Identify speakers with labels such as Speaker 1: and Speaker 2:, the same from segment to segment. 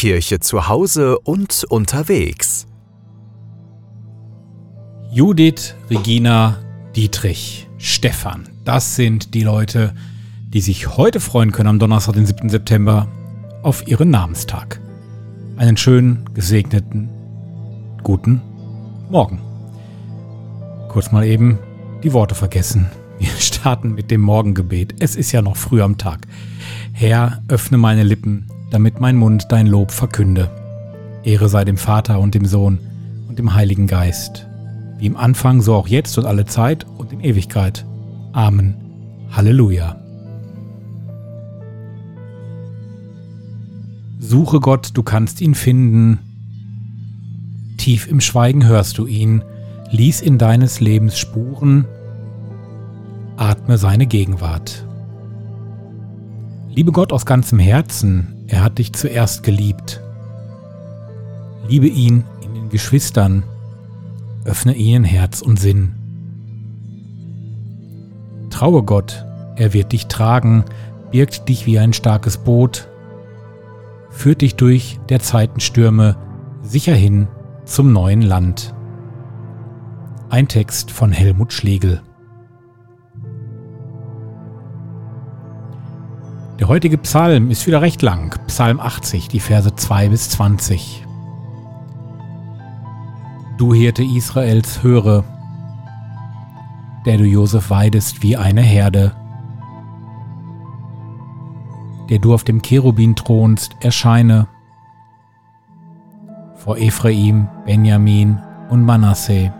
Speaker 1: Kirche zu Hause und unterwegs.
Speaker 2: Judith, Regina, Dietrich, Stefan. Das sind die Leute, die sich heute freuen können am Donnerstag, den 7. September, auf ihren Namenstag. Einen schönen, gesegneten, guten Morgen. Kurz mal eben die Worte vergessen. Wir starten mit dem Morgengebet. Es ist ja noch früh am Tag. Herr, öffne meine Lippen, damit mein Mund dein Lob verkünde. Ehre sei dem Vater und dem Sohn und dem Heiligen Geist, wie im Anfang, so auch jetzt und alle Zeit und in Ewigkeit. Amen. Halleluja. Suche Gott, du kannst ihn finden. Tief im Schweigen hörst du ihn. Lies in deines Lebens Spuren. Atme seine Gegenwart. Liebe Gott aus ganzem Herzen, er hat dich zuerst geliebt. Liebe ihn in den Geschwistern, öffne ihnen Herz und Sinn. Traue Gott, er wird dich tragen, birgt dich wie ein starkes Boot, führt dich durch der Zeitenstürme sicher hin zum neuen Land. Ein Text von Helmut Schlegel. Der heutige Psalm ist wieder recht lang, Psalm 80, die Verse 2 bis 20. Du Hirte Israels, höre, der du Josef weidest wie eine Herde, der du auf dem Cherubin thronst, erscheine vor Ephraim, Benjamin und Manasseh.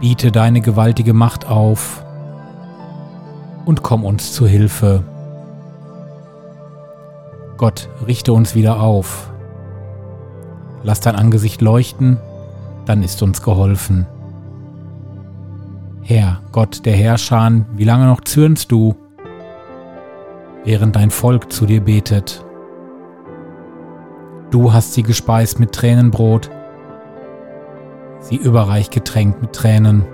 Speaker 2: Biete deine gewaltige Macht auf, und komm uns zu Hilfe. Gott, richte uns wieder auf. Lass dein Angesicht leuchten, dann ist uns geholfen. Herr, Gott der Herrscher, wie lange noch zürnst du, während dein Volk zu dir betet? Du hast sie gespeist mit Tränenbrot, sie überreich getränkt mit Tränen.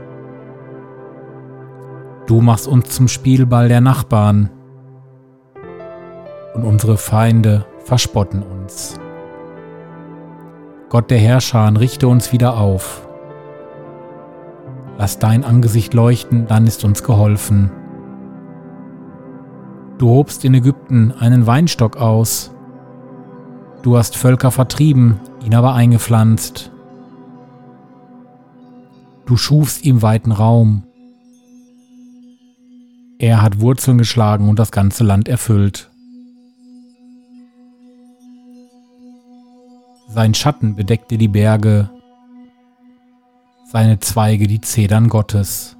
Speaker 2: Du machst uns zum Spielball der Nachbarn und unsere Feinde verspotten uns. Gott der Herrscher, richte uns wieder auf. Lass dein Angesicht leuchten, dann ist uns geholfen. Du hobst in Ägypten einen Weinstock aus. Du hast Völker vertrieben, ihn aber eingepflanzt. Du schufst ihm weiten Raum er hat Wurzeln geschlagen und das ganze Land erfüllt. Sein Schatten bedeckte die Berge, seine Zweige die Zedern Gottes.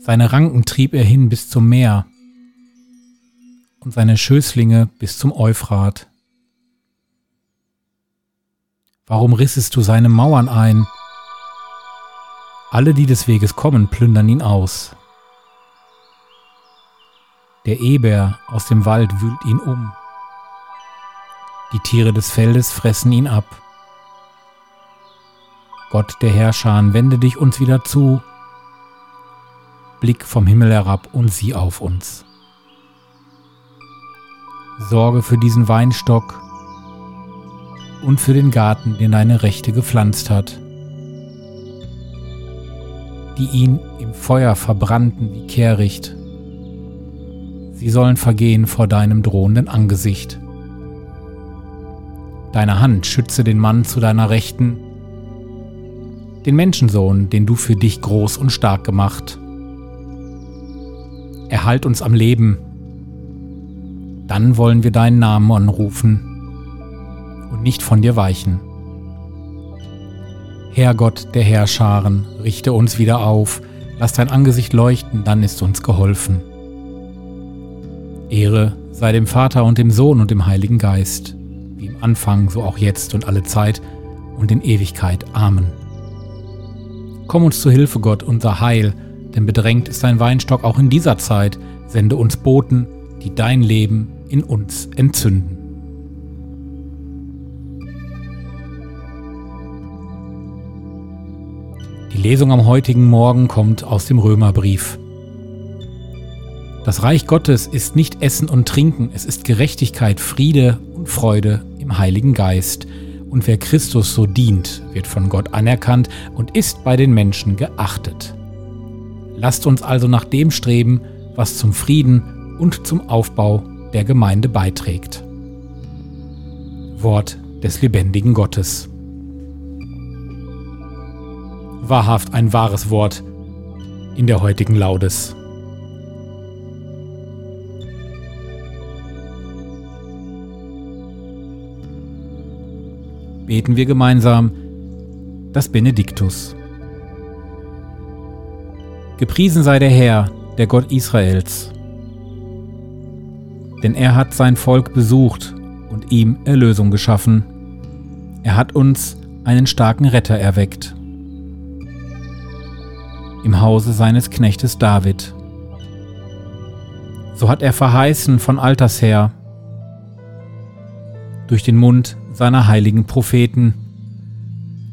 Speaker 2: Seine Ranken trieb er hin bis zum Meer und seine Schößlinge bis zum Euphrat. Warum rissest du seine Mauern ein? Alle, die des Weges kommen, plündern ihn aus. Der Eber aus dem Wald wühlt ihn um. Die Tiere des Feldes fressen ihn ab. Gott der Herrscher, wende dich uns wieder zu. Blick vom Himmel herab und sieh auf uns. Sorge für diesen Weinstock und für den Garten, den deine Rechte gepflanzt hat die ihn im Feuer verbrannten wie Kehricht. Sie sollen vergehen vor deinem drohenden Angesicht. Deine Hand schütze den Mann zu deiner Rechten, den Menschensohn, den du für dich groß und stark gemacht. Erhalt uns am Leben, dann wollen wir deinen Namen anrufen und nicht von dir weichen. Herrgott der Herrscharen, richte uns wieder auf, lass dein Angesicht leuchten, dann ist uns geholfen. Ehre sei dem Vater und dem Sohn und dem Heiligen Geist, wie im Anfang, so auch jetzt und alle Zeit und in Ewigkeit. Amen. Komm uns zu Hilfe, Gott, unser Heil, denn bedrängt ist dein Weinstock auch in dieser Zeit. Sende uns Boten, die dein Leben in uns entzünden. Die Lesung am heutigen Morgen kommt aus dem Römerbrief. Das Reich Gottes ist nicht Essen und Trinken, es ist Gerechtigkeit, Friede und Freude im Heiligen Geist. Und wer Christus so dient, wird von Gott anerkannt und ist bei den Menschen geachtet. Lasst uns also nach dem streben, was zum Frieden und zum Aufbau der Gemeinde beiträgt. Wort des lebendigen Gottes. Wahrhaft ein wahres Wort in der heutigen Laudes. Beten wir gemeinsam das Benediktus. Gepriesen sei der Herr, der Gott Israels. Denn er hat sein Volk besucht und ihm Erlösung geschaffen. Er hat uns einen starken Retter erweckt. Im Hause seines Knechtes David. So hat er verheißen von alters her, durch den Mund seiner heiligen Propheten.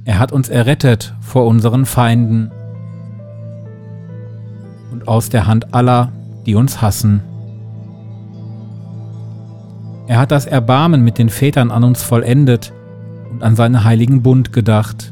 Speaker 2: Er hat uns errettet vor unseren Feinden und aus der Hand aller, die uns hassen. Er hat das Erbarmen mit den Vätern an uns vollendet und an seinen heiligen Bund gedacht.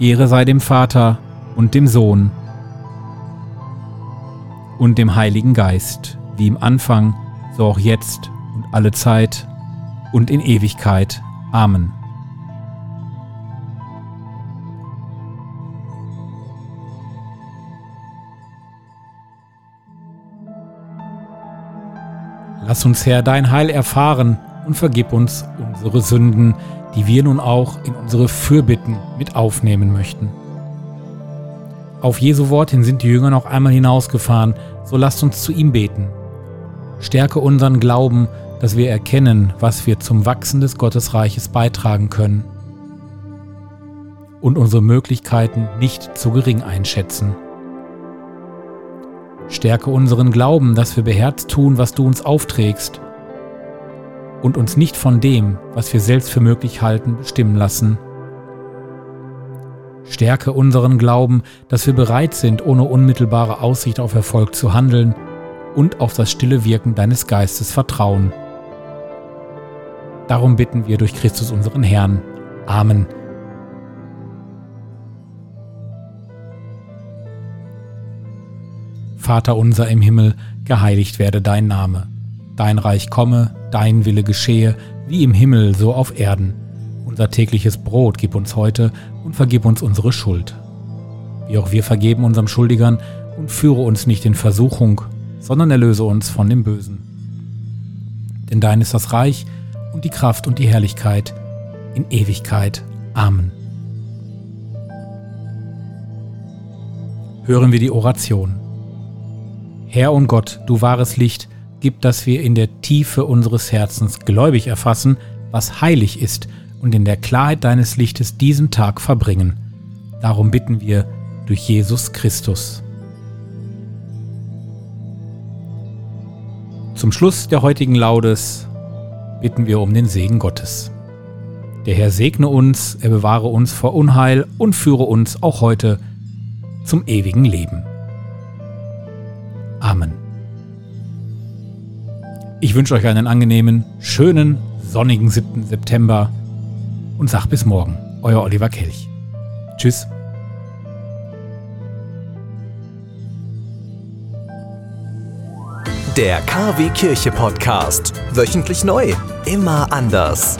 Speaker 2: Ehre sei dem Vater und dem Sohn und dem Heiligen Geist, wie im Anfang, so auch jetzt und alle Zeit und in Ewigkeit. Amen. Lass uns, Herr, dein Heil erfahren und vergib uns unsere Sünden, die wir nun auch in unsere Fürbitten mit aufnehmen möchten. Auf Jesu Wort hin sind die Jünger noch einmal hinausgefahren, so lasst uns zu ihm beten. Stärke unseren Glauben, dass wir erkennen, was wir zum Wachsen des Gottesreiches beitragen können und unsere Möglichkeiten nicht zu gering einschätzen. Stärke unseren Glauben, dass wir beherzt tun, was du uns aufträgst und uns nicht von dem, was wir selbst für möglich halten, bestimmen lassen. Stärke unseren Glauben, dass wir bereit sind, ohne unmittelbare Aussicht auf Erfolg zu handeln und auf das stille Wirken deines Geistes vertrauen. Darum bitten wir durch Christus unseren Herrn. Amen. Vater unser im Himmel, geheiligt werde dein Name. Dein Reich komme, dein Wille geschehe, wie im Himmel so auf Erden. Unser tägliches Brot gib uns heute und vergib uns unsere Schuld. Wie auch wir vergeben unserem Schuldigern und führe uns nicht in Versuchung, sondern erlöse uns von dem Bösen. Denn dein ist das Reich und die Kraft und die Herrlichkeit in Ewigkeit. Amen. Hören wir die Oration. Herr und Gott, du wahres Licht, gib, dass wir in der Tiefe unseres Herzens gläubig erfassen, was heilig ist und in der Klarheit deines Lichtes diesen Tag verbringen. Darum bitten wir durch Jesus Christus. Zum Schluss der heutigen Laudes bitten wir um den Segen Gottes. Der Herr segne uns, er bewahre uns vor Unheil und führe uns auch heute zum ewigen Leben. Amen. Ich wünsche euch einen angenehmen, schönen, sonnigen 7. September und sag bis morgen. Euer Oliver Kelch. Tschüss.
Speaker 1: Der KW Kirche Podcast. Wöchentlich neu. Immer anders.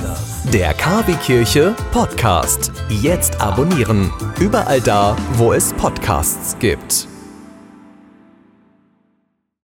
Speaker 1: Der KW Kirche Podcast. Jetzt abonnieren. Überall da, wo es Podcasts gibt.